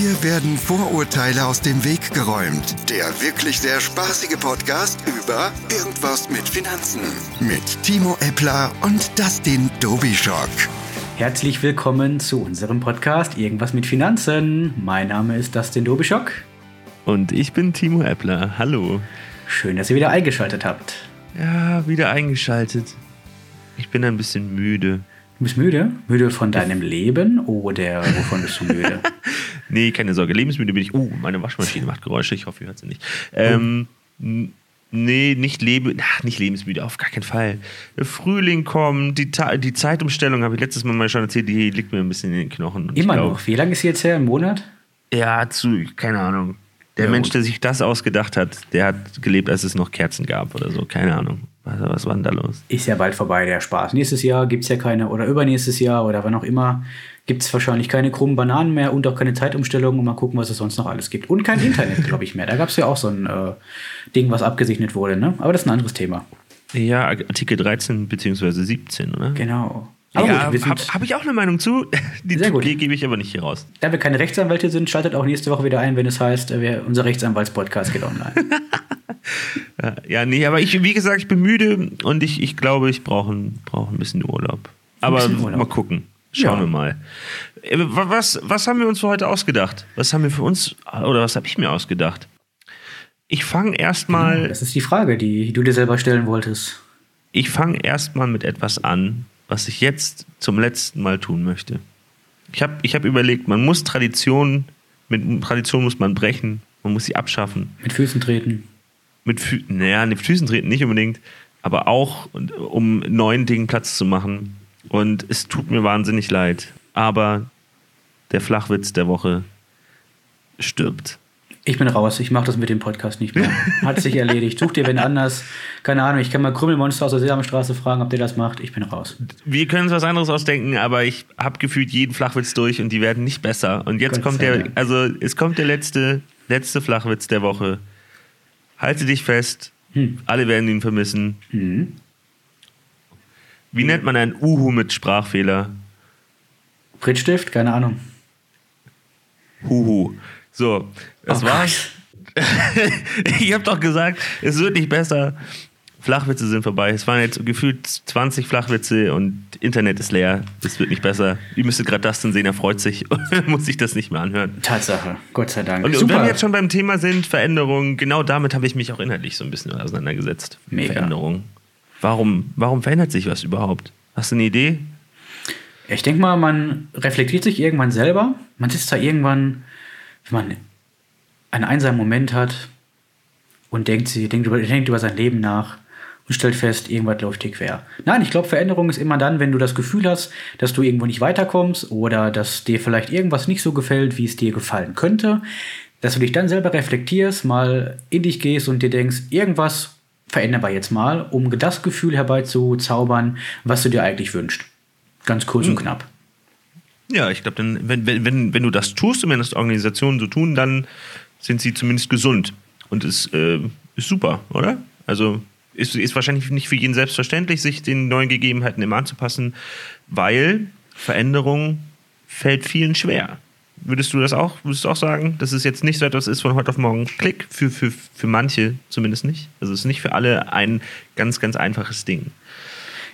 Hier werden Vorurteile aus dem Weg geräumt. Der wirklich sehr spaßige Podcast über Irgendwas mit Finanzen. Mit Timo Eppler und Dustin Dobischock. Herzlich willkommen zu unserem Podcast Irgendwas mit Finanzen. Mein Name ist Dustin Dobischock. Und ich bin Timo Eppler. Hallo. Schön, dass ihr wieder eingeschaltet habt. Ja, wieder eingeschaltet. Ich bin ein bisschen müde. Du bist müde? Müde von deinem Leben oder wovon bist du müde? nee, keine Sorge. Lebensmüde bin ich. Oh, meine Waschmaschine macht Geräusche. Ich hoffe, ihr hört sie nicht. Ähm, nee, nicht, lebe, ach, nicht lebensmüde, auf gar keinen Fall. Frühling kommt, die, die Zeitumstellung, habe ich letztes Mal mal schon erzählt, die liegt mir ein bisschen in den Knochen. Immer glaub, noch? Wie lange ist sie jetzt her? Im Monat? Ja, zu, keine Ahnung. Der ja, Mensch, der sich das ausgedacht hat, der hat gelebt, als es noch Kerzen gab oder so. Keine Ahnung. Was, was war denn da los? Ist ja bald vorbei, der Spaß. Nächstes Jahr gibt es ja keine, oder übernächstes Jahr oder wann auch immer, gibt es wahrscheinlich keine krummen Bananen mehr und auch keine Zeitumstellung und mal gucken, was es sonst noch alles gibt. Und kein Internet, glaube ich, mehr. Da gab es ja auch so ein äh, Ding, was abgesegnet wurde, ne? Aber das ist ein anderes Thema. Ja, Artikel 13 bzw. 17, oder? Genau. Aber ja, habe hab ich auch eine Meinung zu. Die Sehr gut. gebe ich aber nicht hier raus. Da wir keine Rechtsanwälte sind, schaltet auch nächste Woche wieder ein, wenn es heißt, wir, unser Rechtsanwaltspodcast geht online. ja, nee, aber ich, wie gesagt, ich bin müde und ich, ich glaube, ich brauche ein, brauch ein bisschen Urlaub. Aber bisschen Urlaub. mal gucken. Schauen ja. wir mal. Äh, was, was haben wir uns für heute ausgedacht? Was haben wir für uns, oder was habe ich mir ausgedacht? Ich fange erstmal. Das ist die Frage, die du dir selber stellen wolltest. Ich fange erstmal mit etwas an, was ich jetzt zum letzten Mal tun möchte. Ich habe ich hab überlegt, man muss Tradition, mit Tradition muss man brechen, man muss sie abschaffen. Mit Füßen treten. Mit, Fü naja, mit Füßen treten nicht unbedingt, aber auch, um neuen Dingen Platz zu machen. Und es tut mir wahnsinnig leid, aber der Flachwitz der Woche stirbt. Ich bin raus, ich mache das mit dem Podcast nicht mehr. Hat sich erledigt. Such dir wenn anders. Keine Ahnung, ich kann mal Krümmelmonster aus der Sesamstraße fragen, ob der das macht. Ich bin raus. Wir können uns was anderes ausdenken, aber ich habe gefühlt jeden Flachwitz durch und die werden nicht besser. Und jetzt Gott kommt der, also es kommt der letzte, letzte Flachwitz der Woche. Halte dich fest, hm. alle werden ihn vermissen. Hm. Wie nennt man einen Uhu mit Sprachfehler? Prittstift? Keine Ahnung. Huhu. So, das oh war's. ich habe doch gesagt, es wird nicht besser. Flachwitze sind vorbei. Es waren jetzt gefühlt 20 Flachwitze und Internet ist leer. Es wird nicht besser. Ihr müsstet gerade das denn sehen, er freut sich. Muss sich das nicht mehr anhören. Tatsache, Gott sei Dank. Und, und wenn wir jetzt schon beim Thema sind, Veränderungen, genau damit habe ich mich auch inhaltlich so ein bisschen auseinandergesetzt. Mega. Veränderung. Warum, warum verändert sich was überhaupt? Hast du eine Idee? Ich denke mal, man reflektiert sich irgendwann selber. Man sitzt da irgendwann wenn man einen einsamen Moment hat und denkt, sie denkt über, denkt über sein Leben nach und stellt fest, irgendwas läuft dir quer. Nein, ich glaube, Veränderung ist immer dann, wenn du das Gefühl hast, dass du irgendwo nicht weiterkommst oder dass dir vielleicht irgendwas nicht so gefällt, wie es dir gefallen könnte, dass du dich dann selber reflektierst, mal in dich gehst und dir denkst, irgendwas verändern wir jetzt mal, um das Gefühl herbeizuzaubern, was du dir eigentlich wünschst. Ganz kurz mhm. und knapp. Ja, ich glaube, wenn, wenn, wenn, wenn du das tust und wenn das Organisationen so tun, dann sind sie zumindest gesund. Und es äh, ist super, oder? Also ist, ist wahrscheinlich nicht für jeden selbstverständlich, sich den neuen Gegebenheiten immer anzupassen, weil Veränderung fällt vielen schwer. Würdest du das auch, würdest du auch sagen, dass es jetzt nicht so etwas ist von heute auf morgen Klick? Für, für, für manche zumindest nicht. Also es ist nicht für alle ein ganz, ganz einfaches Ding.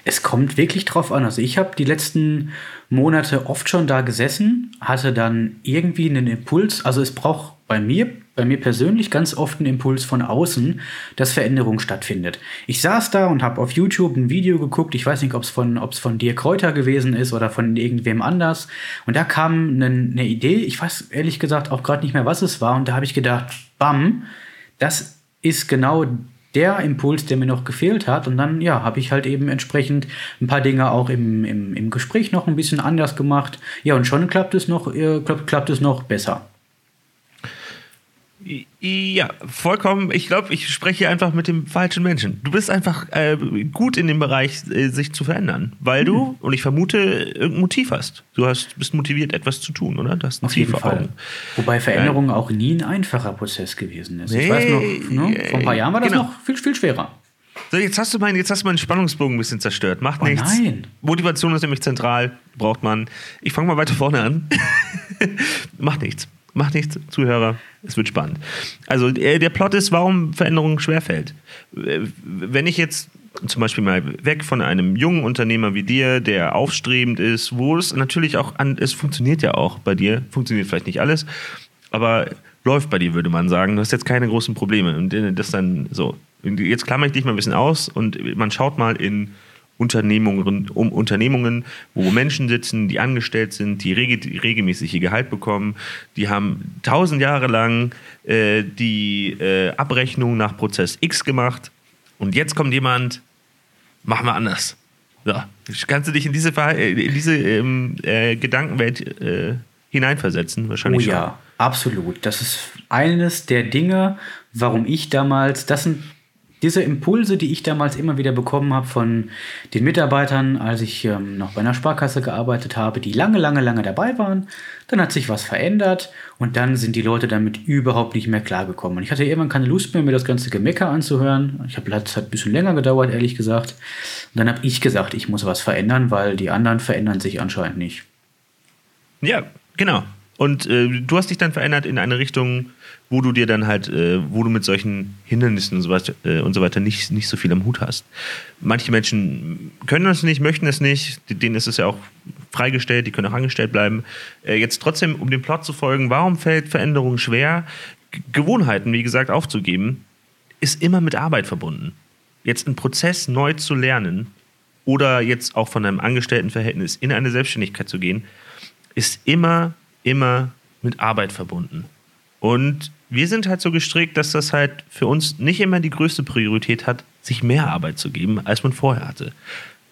Es kommt wirklich drauf an. Also ich habe die letzten Monate oft schon da gesessen, hatte dann irgendwie einen Impuls. Also es braucht bei mir, bei mir persönlich ganz oft einen Impuls von außen, dass Veränderung stattfindet. Ich saß da und habe auf YouTube ein Video geguckt. Ich weiß nicht, ob es von, ob's von dir Kräuter gewesen ist oder von irgendwem anders. Und da kam eine, eine Idee. Ich weiß ehrlich gesagt auch gerade nicht mehr, was es war. Und da habe ich gedacht, bam, das ist genau der Impuls, der mir noch gefehlt hat. Und dann, ja, habe ich halt eben entsprechend ein paar Dinge auch im, im, im Gespräch noch ein bisschen anders gemacht. Ja, und schon klappt es noch, äh, klappt, klappt es noch besser. Ja, vollkommen. Ich glaube, ich spreche hier einfach mit dem falschen Menschen. Du bist einfach äh, gut in dem Bereich, äh, sich zu verändern, weil mhm. du, und ich vermute, irgendein Motiv hast. Du hast, bist motiviert, etwas zu tun, oder? Du hast ein Auf jeden Fall. Augen. Wobei Veränderung ja. auch nie ein einfacher Prozess gewesen ist. Nee, ich weiß noch, ne, vor ein paar Jahren war das genau. noch viel, viel schwerer. So, jetzt hast du meinen, jetzt hast du meinen Spannungsbogen ein bisschen zerstört. Macht oh, nichts. Nein. Motivation ist nämlich zentral, braucht man. Ich fange mal weiter vorne an. Macht nichts. Macht nichts, Zuhörer. Es wird spannend. Also äh, der Plot ist, warum Veränderung schwerfällt. Äh, wenn ich jetzt zum Beispiel mal weg von einem jungen Unternehmer wie dir, der aufstrebend ist, wo es natürlich auch an, es funktioniert ja auch bei dir, funktioniert vielleicht nicht alles, aber läuft bei dir, würde man sagen. Du hast jetzt keine großen Probleme. Und äh, das dann so. Jetzt klammer ich dich mal ein bisschen aus und man schaut mal in Unternehmungen, um Unternehmungen, wo Menschen sitzen, die angestellt sind, die reg regelmäßig ihr Gehalt bekommen, die haben tausend Jahre lang äh, die äh, Abrechnung nach Prozess X gemacht und jetzt kommt jemand, machen wir anders. So. Kannst du dich in diese, äh, in diese ähm, äh, Gedankenwelt äh, hineinversetzen? Wahrscheinlich oh ja, schon. absolut. Das ist eines der Dinge, warum ich damals, das sind diese Impulse, die ich damals immer wieder bekommen habe von den Mitarbeitern, als ich ähm, noch bei einer Sparkasse gearbeitet habe, die lange, lange, lange dabei waren, dann hat sich was verändert und dann sind die Leute damit überhaupt nicht mehr klargekommen. Und ich hatte irgendwann keine Lust mehr, mir das ganze Gemecker anzuhören. Ich habe es hat ein bisschen länger gedauert, ehrlich gesagt. Und dann habe ich gesagt, ich muss was verändern, weil die anderen verändern sich anscheinend nicht. Ja, genau. Und äh, du hast dich dann verändert in eine Richtung, wo du dir dann halt, äh, wo du mit solchen Hindernissen und so weiter, äh, und so weiter nicht, nicht so viel am Hut hast. Manche Menschen können das nicht, möchten es nicht, denen ist es ja auch freigestellt, die können auch angestellt bleiben. Äh, jetzt trotzdem, um dem Plot zu folgen, warum fällt Veränderung schwer? G Gewohnheiten, wie gesagt, aufzugeben, ist immer mit Arbeit verbunden. Jetzt einen Prozess neu zu lernen oder jetzt auch von einem Angestelltenverhältnis in eine Selbstständigkeit zu gehen, ist immer, immer mit Arbeit verbunden. Und wir sind halt so gestrickt, dass das halt für uns nicht immer die größte Priorität hat, sich mehr Arbeit zu geben, als man vorher hatte.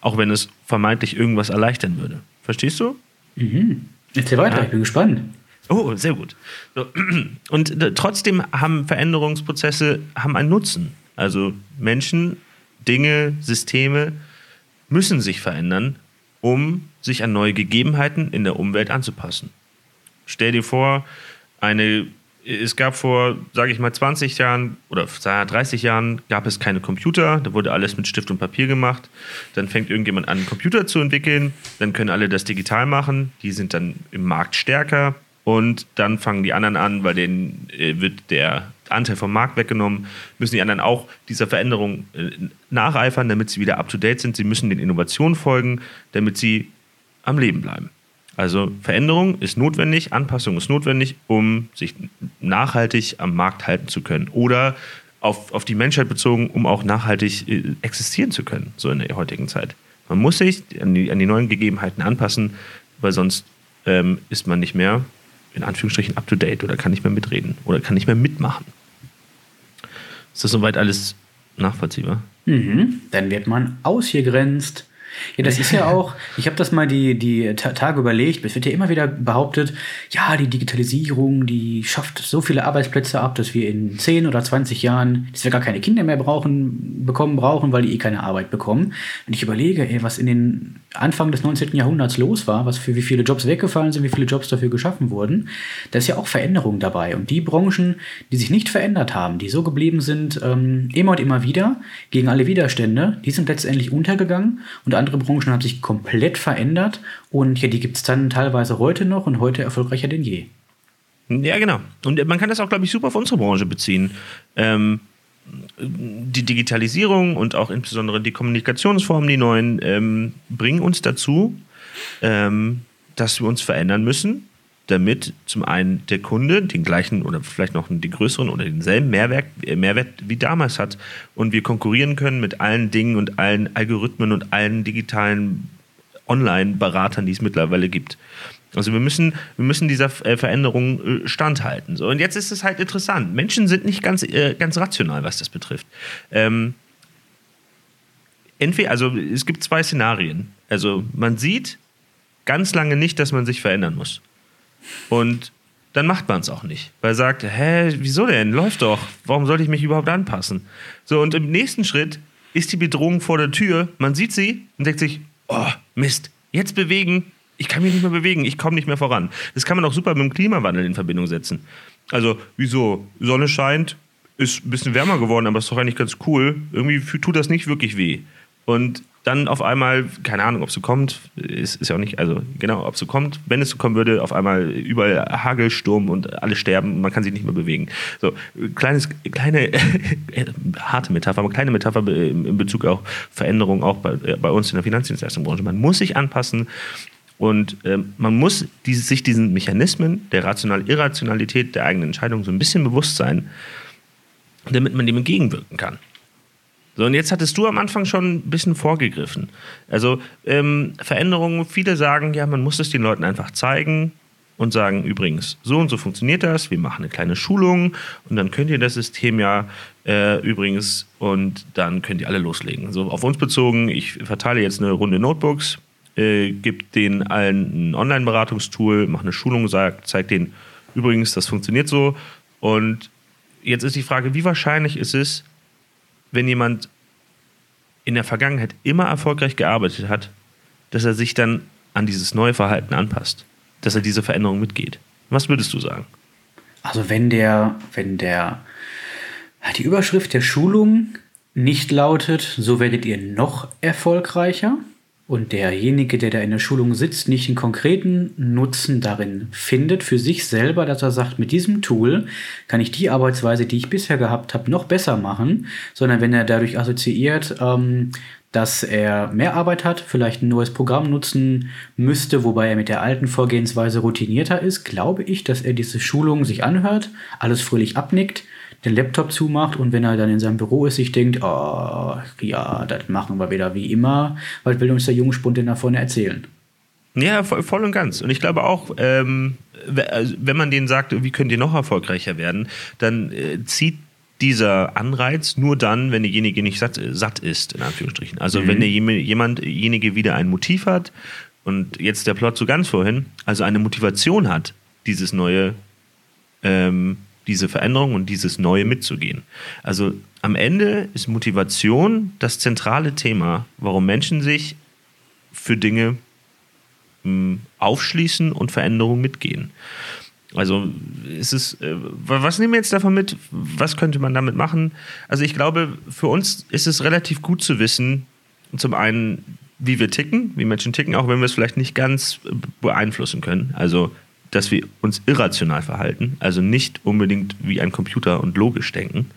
Auch wenn es vermeintlich irgendwas erleichtern würde. Verstehst du? Mhm. Erzähl weiter, ja. ich bin gespannt. Oh, sehr gut. So. Und äh, trotzdem haben Veränderungsprozesse haben einen Nutzen. Also Menschen, Dinge, Systeme müssen sich verändern, um sich an neue Gegebenheiten in der Umwelt anzupassen. Stell dir vor, eine es gab vor, sage ich mal, 20 Jahren oder 30 Jahren gab es keine Computer, da wurde alles mit Stift und Papier gemacht. Dann fängt irgendjemand an, einen Computer zu entwickeln, dann können alle das digital machen, die sind dann im Markt stärker und dann fangen die anderen an, weil denen äh, wird der Anteil vom Markt weggenommen, müssen die anderen auch dieser Veränderung äh, nacheifern, damit sie wieder up-to-date sind. Sie müssen den Innovationen folgen, damit sie am Leben bleiben. Also Veränderung ist notwendig, Anpassung ist notwendig, um sich nachhaltig am Markt halten zu können. Oder auf, auf die Menschheit bezogen, um auch nachhaltig äh, existieren zu können, so in der heutigen Zeit. Man muss sich an die, an die neuen Gegebenheiten anpassen, weil sonst ähm, ist man nicht mehr in Anführungsstrichen up to date oder kann nicht mehr mitreden oder kann nicht mehr mitmachen. Ist das soweit alles nachvollziehbar? Mhm. Dann wird man ausgegrenzt. Ja, das ist ja auch, ich habe das mal die, die Tage überlegt, es wird ja immer wieder behauptet, ja, die Digitalisierung, die schafft so viele Arbeitsplätze ab, dass wir in 10 oder 20 Jahren, dass wir gar keine Kinder mehr brauchen, bekommen brauchen, weil die eh keine Arbeit bekommen. Und ich überlege, ey, was in den Anfang des 19. Jahrhunderts los war, was für wie viele Jobs weggefallen sind, wie viele Jobs dafür geschaffen wurden, da ist ja auch Veränderung dabei. Und die Branchen, die sich nicht verändert haben, die so geblieben sind, ähm, immer und immer wieder, gegen alle Widerstände, die sind letztendlich untergegangen und andere Branchen haben sich komplett verändert und ja, die gibt es dann teilweise heute noch und heute erfolgreicher denn je. Ja, genau. Und man kann das auch, glaube ich, super auf unsere Branche beziehen. Ähm, die Digitalisierung und auch insbesondere die Kommunikationsformen, die neuen, ähm, bringen uns dazu, ähm, dass wir uns verändern müssen, damit zum einen der Kunde den gleichen oder vielleicht noch den größeren oder denselben Mehrwert, äh, Mehrwert wie damals hat und wir konkurrieren können mit allen Dingen und allen Algorithmen und allen digitalen Online-Beratern, die es mittlerweile gibt. Also wir müssen, wir müssen dieser äh, Veränderung äh, standhalten. So, und jetzt ist es halt interessant. Menschen sind nicht ganz, ganz rational, was das betrifft. Ähm, entweder, also es gibt zwei Szenarien. Also man sieht ganz lange nicht, dass man sich verändern muss. Und dann macht man es auch nicht. Weil er sagt, hä, wieso denn? Läuft doch. Warum sollte ich mich überhaupt anpassen? So, und im nächsten Schritt ist die Bedrohung vor der Tür. Man sieht sie und denkt sich, oh, Mist, jetzt bewegen. Ich kann mich nicht mehr bewegen, ich komme nicht mehr voran. Das kann man auch super mit dem Klimawandel in Verbindung setzen. Also, wieso? Sonne scheint, ist ein bisschen wärmer geworden, aber ist doch eigentlich ganz cool. Irgendwie tut das nicht wirklich weh. Und dann auf einmal, keine Ahnung, ob es so kommt, ist, ist ja auch nicht, also genau, ob es so kommt, wenn es so kommen würde, auf einmal überall Hagelsturm und alle sterben man kann sich nicht mehr bewegen. So, kleines, kleine, harte Metapher, aber kleine Metapher in Bezug auf Veränderungen auch bei, bei uns in der Finanzdienstleistungsbranche. Man muss sich anpassen und ähm, man muss dieses, sich diesen Mechanismen der Rational Irrationalität der eigenen Entscheidung so ein bisschen bewusst sein, damit man dem entgegenwirken kann. So, und jetzt hattest du am Anfang schon ein bisschen vorgegriffen. Also ähm, Veränderungen, viele sagen, ja, man muss es den Leuten einfach zeigen und sagen, übrigens, so und so funktioniert das, wir machen eine kleine Schulung und dann könnt ihr das System ja äh, übrigens und dann könnt ihr alle loslegen. So auf uns bezogen, ich verteile jetzt eine Runde Notebooks, äh, gebe denen allen ein Online-Beratungstool, mache eine Schulung, sag, zeige denen, übrigens, das funktioniert so. Und jetzt ist die Frage, wie wahrscheinlich ist es, wenn jemand in der Vergangenheit immer erfolgreich gearbeitet hat, dass er sich dann an dieses neue Verhalten anpasst, dass er diese Veränderung mitgeht. Was würdest du sagen? Also wenn der, wenn der, die Überschrift der Schulung nicht lautet, so werdet ihr noch erfolgreicher, und derjenige, der da in der Schulung sitzt, nicht einen konkreten Nutzen darin findet für sich selber, dass er sagt, mit diesem Tool kann ich die Arbeitsweise, die ich bisher gehabt habe, noch besser machen, sondern wenn er dadurch assoziiert, ähm, dass er mehr Arbeit hat, vielleicht ein neues Programm nutzen müsste, wobei er mit der alten Vorgehensweise routinierter ist, glaube ich, dass er diese Schulung sich anhört, alles fröhlich abnickt den Laptop zumacht und wenn er dann in seinem Büro ist, sich denkt, oh, ja, das machen wir wieder wie immer, was will uns der Jungspund denn da vorne erzählen? Ja, voll, und ganz. Und ich glaube auch, ähm, also, wenn man denen sagt, wie könnt ihr noch erfolgreicher werden, dann äh, zieht dieser Anreiz nur dann, wenn derjenige nicht satt, satt ist, in Anführungsstrichen. Also mhm. wenn der jemandjenige wieder ein Motiv hat und jetzt der Plot so ganz vorhin, also eine Motivation hat, dieses neue ähm, diese Veränderung und dieses Neue mitzugehen. Also am Ende ist Motivation das zentrale Thema, warum Menschen sich für Dinge hm, aufschließen und Veränderungen mitgehen. Also ist es, äh, was nehmen wir jetzt davon mit? Was könnte man damit machen? Also ich glaube, für uns ist es relativ gut zu wissen, zum einen, wie wir ticken, wie Menschen ticken, auch wenn wir es vielleicht nicht ganz beeinflussen können. Also dass wir uns irrational verhalten, also nicht unbedingt wie ein Computer und logisch denken.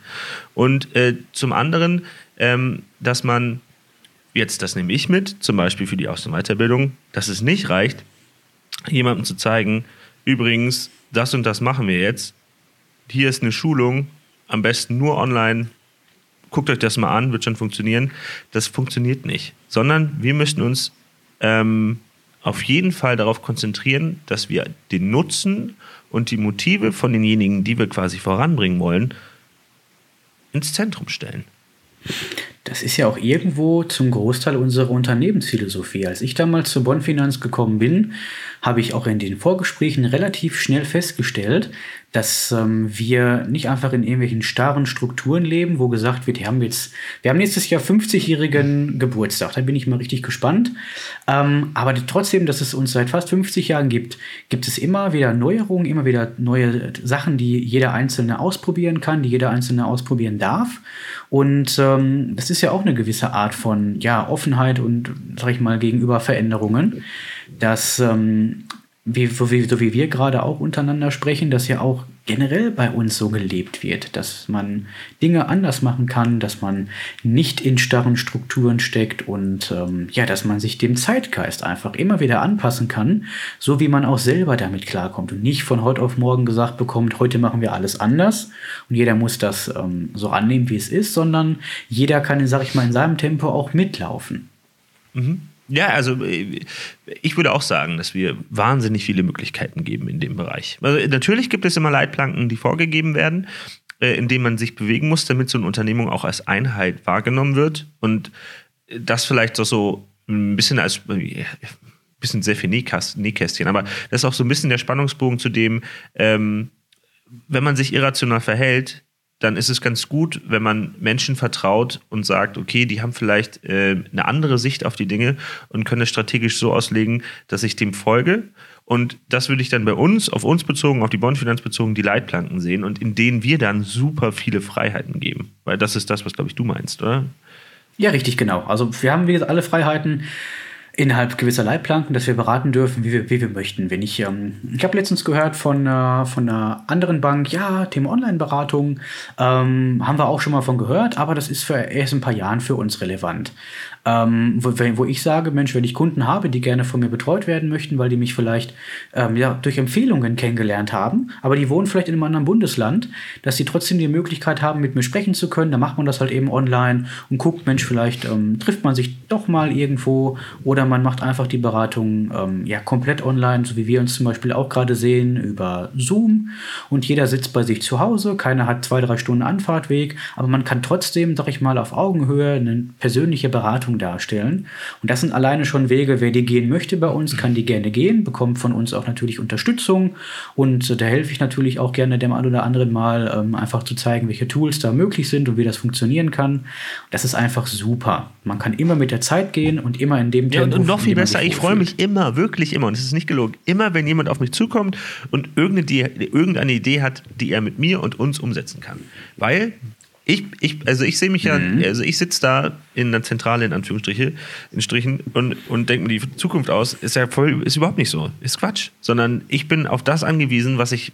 Und äh, zum anderen, ähm, dass man, jetzt das nehme ich mit, zum Beispiel für die Aus- und Weiterbildung, dass es nicht reicht, jemandem zu zeigen, übrigens, das und das machen wir jetzt, hier ist eine Schulung, am besten nur online, guckt euch das mal an, wird schon funktionieren. Das funktioniert nicht, sondern wir müssen uns ähm, auf jeden Fall darauf konzentrieren, dass wir den Nutzen und die Motive von denjenigen, die wir quasi voranbringen wollen, ins Zentrum stellen. Das ist ja auch irgendwo zum Großteil unsere Unternehmensphilosophie. Als ich damals zur Bonn Finanz gekommen bin, habe ich auch in den Vorgesprächen relativ schnell festgestellt, dass ähm, wir nicht einfach in irgendwelchen starren Strukturen leben, wo gesagt wird, wir haben jetzt, wir haben nächstes Jahr 50-jährigen Geburtstag, da bin ich mal richtig gespannt. Ähm, aber trotzdem, dass es uns seit fast 50 Jahren gibt, gibt es immer wieder Neuerungen, immer wieder neue Sachen, die jeder Einzelne ausprobieren kann, die jeder Einzelne ausprobieren darf. Und ähm, das ist ja auch eine gewisse Art von ja, Offenheit und, sag ich mal, gegenüber Veränderungen, dass ähm, wie, so, wie, so wie wir gerade auch untereinander sprechen, dass ja auch generell bei uns so gelebt wird, dass man Dinge anders machen kann, dass man nicht in starren Strukturen steckt und ähm, ja, dass man sich dem Zeitgeist einfach immer wieder anpassen kann, so wie man auch selber damit klarkommt und nicht von heute auf morgen gesagt bekommt, heute machen wir alles anders und jeder muss das ähm, so annehmen, wie es ist, sondern jeder kann, sag ich mal, in seinem Tempo auch mitlaufen. Mhm. Ja, also äh, ich würde auch sagen, dass wir wahnsinnig viele Möglichkeiten geben in dem Bereich. Also natürlich gibt es immer Leitplanken, die vorgegeben werden, äh, in denen man sich bewegen muss, damit so eine Unternehmung auch als Einheit wahrgenommen wird. Und das vielleicht so ein bisschen als ein äh, bisschen sehr viel Nähkästchen, aber das ist auch so ein bisschen der Spannungsbogen zu dem, ähm, wenn man sich irrational verhält, dann ist es ganz gut, wenn man Menschen vertraut und sagt, okay, die haben vielleicht äh, eine andere Sicht auf die Dinge und können es strategisch so auslegen, dass ich dem folge. Und das würde ich dann bei uns, auf uns bezogen, auf die Bondfinanz bezogen, die Leitplanken sehen und in denen wir dann super viele Freiheiten geben. Weil das ist das, was, glaube ich, du meinst, oder? Ja, richtig, genau. Also wir haben, wie gesagt, alle Freiheiten innerhalb gewisser Leitplanken, dass wir beraten dürfen, wie wir, wie wir möchten. Wenn ich, ähm, ich habe letztens gehört von, äh, von einer anderen Bank, ja, Thema Online-Beratung, ähm, haben wir auch schon mal von gehört, aber das ist für erst ein paar Jahren für uns relevant. Ähm, wo, wo, ich sage, Mensch, wenn ich Kunden habe, die gerne von mir betreut werden möchten, weil die mich vielleicht ähm, ja, durch Empfehlungen kennengelernt haben, aber die wohnen vielleicht in einem anderen Bundesland, dass sie trotzdem die Möglichkeit haben, mit mir sprechen zu können, dann macht man das halt eben online und guckt, Mensch, vielleicht ähm, trifft man sich doch mal irgendwo oder man macht einfach die Beratung ähm, ja komplett online, so wie wir uns zum Beispiel auch gerade sehen, über Zoom und jeder sitzt bei sich zu Hause, keiner hat zwei, drei Stunden Anfahrtweg, aber man kann trotzdem, sag ich mal, auf Augenhöhe eine persönliche Beratung darstellen. Und das sind alleine schon Wege, wer die gehen möchte bei uns, kann die gerne gehen, bekommt von uns auch natürlich Unterstützung. Und äh, da helfe ich natürlich auch gerne dem einen oder anderen mal, ähm, einfach zu zeigen, welche Tools da möglich sind und wie das funktionieren kann. Das ist einfach super. Man kann immer mit der Zeit gehen und immer in dem ja, Tempo. Und noch viel besser, ich freue mich immer, wirklich immer, und es ist nicht gelogen, immer wenn jemand auf mich zukommt und irgendeine, irgendeine Idee hat, die er mit mir und uns umsetzen kann. Weil ich, ich, also ich sehe mich ja, mhm. also ich sitze da in der Zentrale in Anführungsstrichen in Strichen und, und denke mir die Zukunft aus, ist ja voll, ist überhaupt nicht so, ist Quatsch, sondern ich bin auf das angewiesen, was ich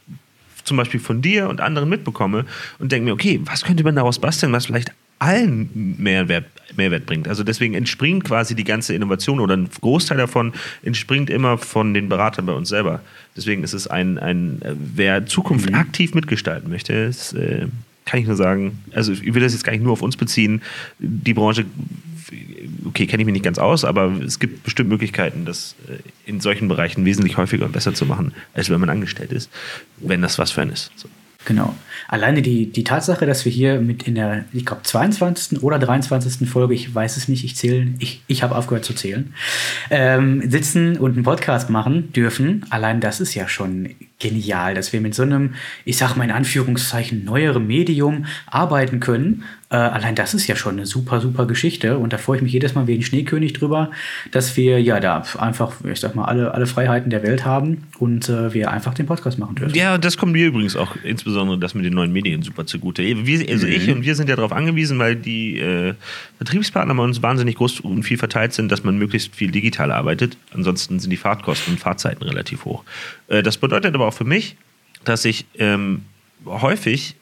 zum Beispiel von dir und anderen mitbekomme und denke mir, okay, was könnte man daraus basteln, was vielleicht allen Mehrwert, Mehrwert bringt. Also deswegen entspringt quasi die ganze Innovation oder ein Großteil davon entspringt immer von den Beratern bei uns selber. Deswegen ist es ein, ein wer Zukunft mhm. aktiv mitgestalten möchte, ist, äh, kann ich nur sagen, also ich will das jetzt gar nicht nur auf uns beziehen. Die Branche, okay, kenne ich mich nicht ganz aus, aber es gibt bestimmt Möglichkeiten, das äh, in solchen Bereichen wesentlich häufiger und besser zu machen, als wenn man angestellt ist, wenn das was für einen ist. So. Genau. Alleine die, die Tatsache, dass wir hier mit in der, ich glaube, 22. oder 23. Folge, ich weiß es nicht, ich zähle, ich, ich habe aufgehört zu zählen, ähm, sitzen und einen Podcast machen dürfen. Allein das ist ja schon genial, dass wir mit so einem, ich sag mal in Anführungszeichen, neuerem Medium arbeiten können. Äh, allein das ist ja schon eine super, super Geschichte. Und da freue ich mich jedes Mal wie ein Schneekönig drüber, dass wir ja da einfach, ich sag mal, alle, alle Freiheiten der Welt haben und äh, wir einfach den Podcast machen dürfen. Ja, das kommt mir übrigens auch insbesondere das mit den neuen Medien super zugute. Wir, also mhm. ich und wir sind ja darauf angewiesen, weil die äh, Vertriebspartner bei uns wahnsinnig groß und viel verteilt sind, dass man möglichst viel digital arbeitet. Ansonsten sind die Fahrtkosten und Fahrzeiten relativ hoch. Äh, das bedeutet aber auch für mich, dass ich ähm, häufig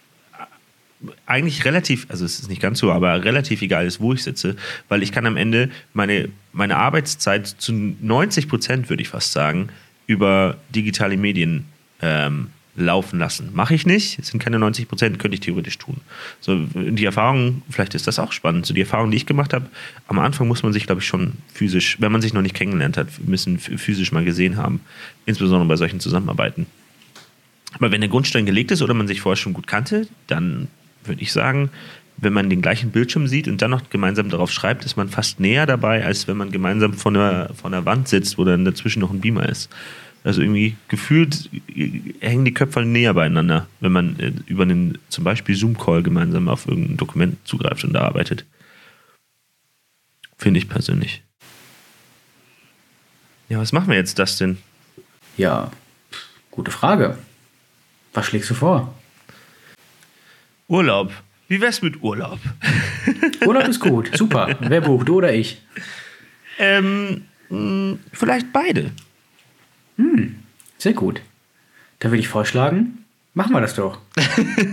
eigentlich relativ, also es ist nicht ganz so, aber relativ egal ist, wo ich sitze, weil ich kann am Ende meine, meine Arbeitszeit zu 90 Prozent, würde ich fast sagen, über digitale Medien ähm, laufen lassen. Mache ich nicht, es sind keine 90 Prozent, könnte ich theoretisch tun. So, die Erfahrung, vielleicht ist das auch spannend, so die Erfahrung, die ich gemacht habe, am Anfang muss man sich, glaube ich, schon physisch, wenn man sich noch nicht kennengelernt hat, müssen physisch mal gesehen haben, insbesondere bei solchen Zusammenarbeiten. Aber wenn der Grundstein gelegt ist oder man sich vorher schon gut kannte, dann würde ich sagen, wenn man den gleichen Bildschirm sieht und dann noch gemeinsam darauf schreibt, ist man fast näher dabei, als wenn man gemeinsam vor der, vor der Wand sitzt, wo dann dazwischen noch ein Beamer ist. Also irgendwie gefühlt hängen die Köpfe näher beieinander, wenn man äh, über einen zum Beispiel Zoom-Call gemeinsam auf irgendein Dokument zugreift und da arbeitet. Finde ich persönlich. Ja, was machen wir jetzt, das denn? Ja, gute Frage. Was schlägst du vor? Urlaub. Wie wär's mit Urlaub? Urlaub ist gut, super. Wer bucht, du oder ich? Ähm, mh, vielleicht beide. Hm, sehr gut. Da würde ich vorschlagen, machen wir das doch.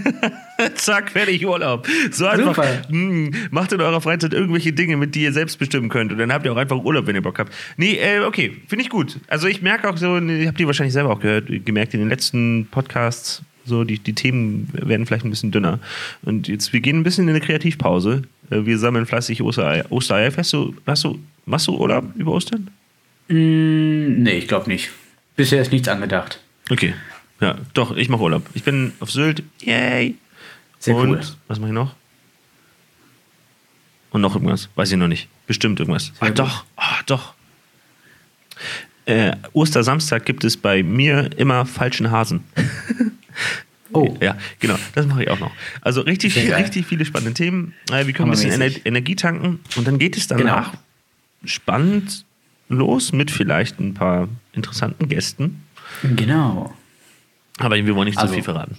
Zack, fertig, Urlaub. So einfach. Mh, hm, macht in eurer Freizeit irgendwelche Dinge, mit die ihr selbst bestimmen könnt. Und dann habt ihr auch einfach Urlaub, wenn ihr Bock habt. Nee, äh, okay, finde ich gut. Also ich merke auch so, ihr habt die wahrscheinlich selber auch gehört, gemerkt in den letzten Podcasts, so, die, die Themen werden vielleicht ein bisschen dünner. Und jetzt, wir gehen ein bisschen in eine Kreativpause. Äh, wir sammeln fleißig Ostereier. Ostereier. Hast du, hast du, machst du Urlaub über Ostern? Mm, nee, ich glaube nicht. Bisher ist nichts angedacht. Okay. Ja, doch, ich mache Urlaub. Ich bin auf Sylt. Yay! Sehr Und cool. was mache ich noch? Und noch irgendwas. Weiß ich noch nicht. Bestimmt irgendwas. ah, doch. Ah, doch. Äh, Ostersamstag gibt es bei mir immer falschen Hasen. Oh. Ja, genau, das mache ich auch noch. Also richtig, viel, richtig viele spannende Themen. Äh, wir können ein bisschen Ener Energie tanken und dann geht es danach genau. spannend los mit vielleicht ein paar interessanten Gästen. Genau. Aber wir wollen nicht also, zu viel verraten.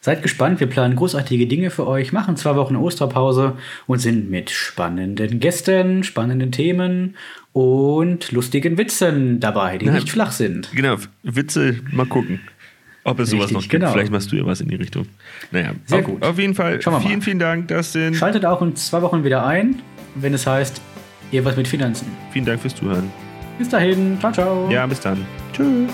Seid gespannt, wir planen großartige Dinge für euch, machen zwei Wochen Osterpause und sind mit spannenden Gästen, spannenden Themen und lustigen Witzen dabei, die Ja. nicht flach sind. Genau, Witze, mal gucken. Ob es sowas Richtig, noch gibt. genau. Vielleicht machst du ja was in die Richtung. Naja, Sehr auf, gut. auf jeden Fall Schauen wir mal. vielen, vielen Dank. Das sind. Schaltet auch in zwei Wochen wieder ein, wenn es heißt, ihr was mit Finanzen. Vielen Dank fürs Zuhören. Bis dahin, ciao, ciao. Ja, bis dann. Tschüss.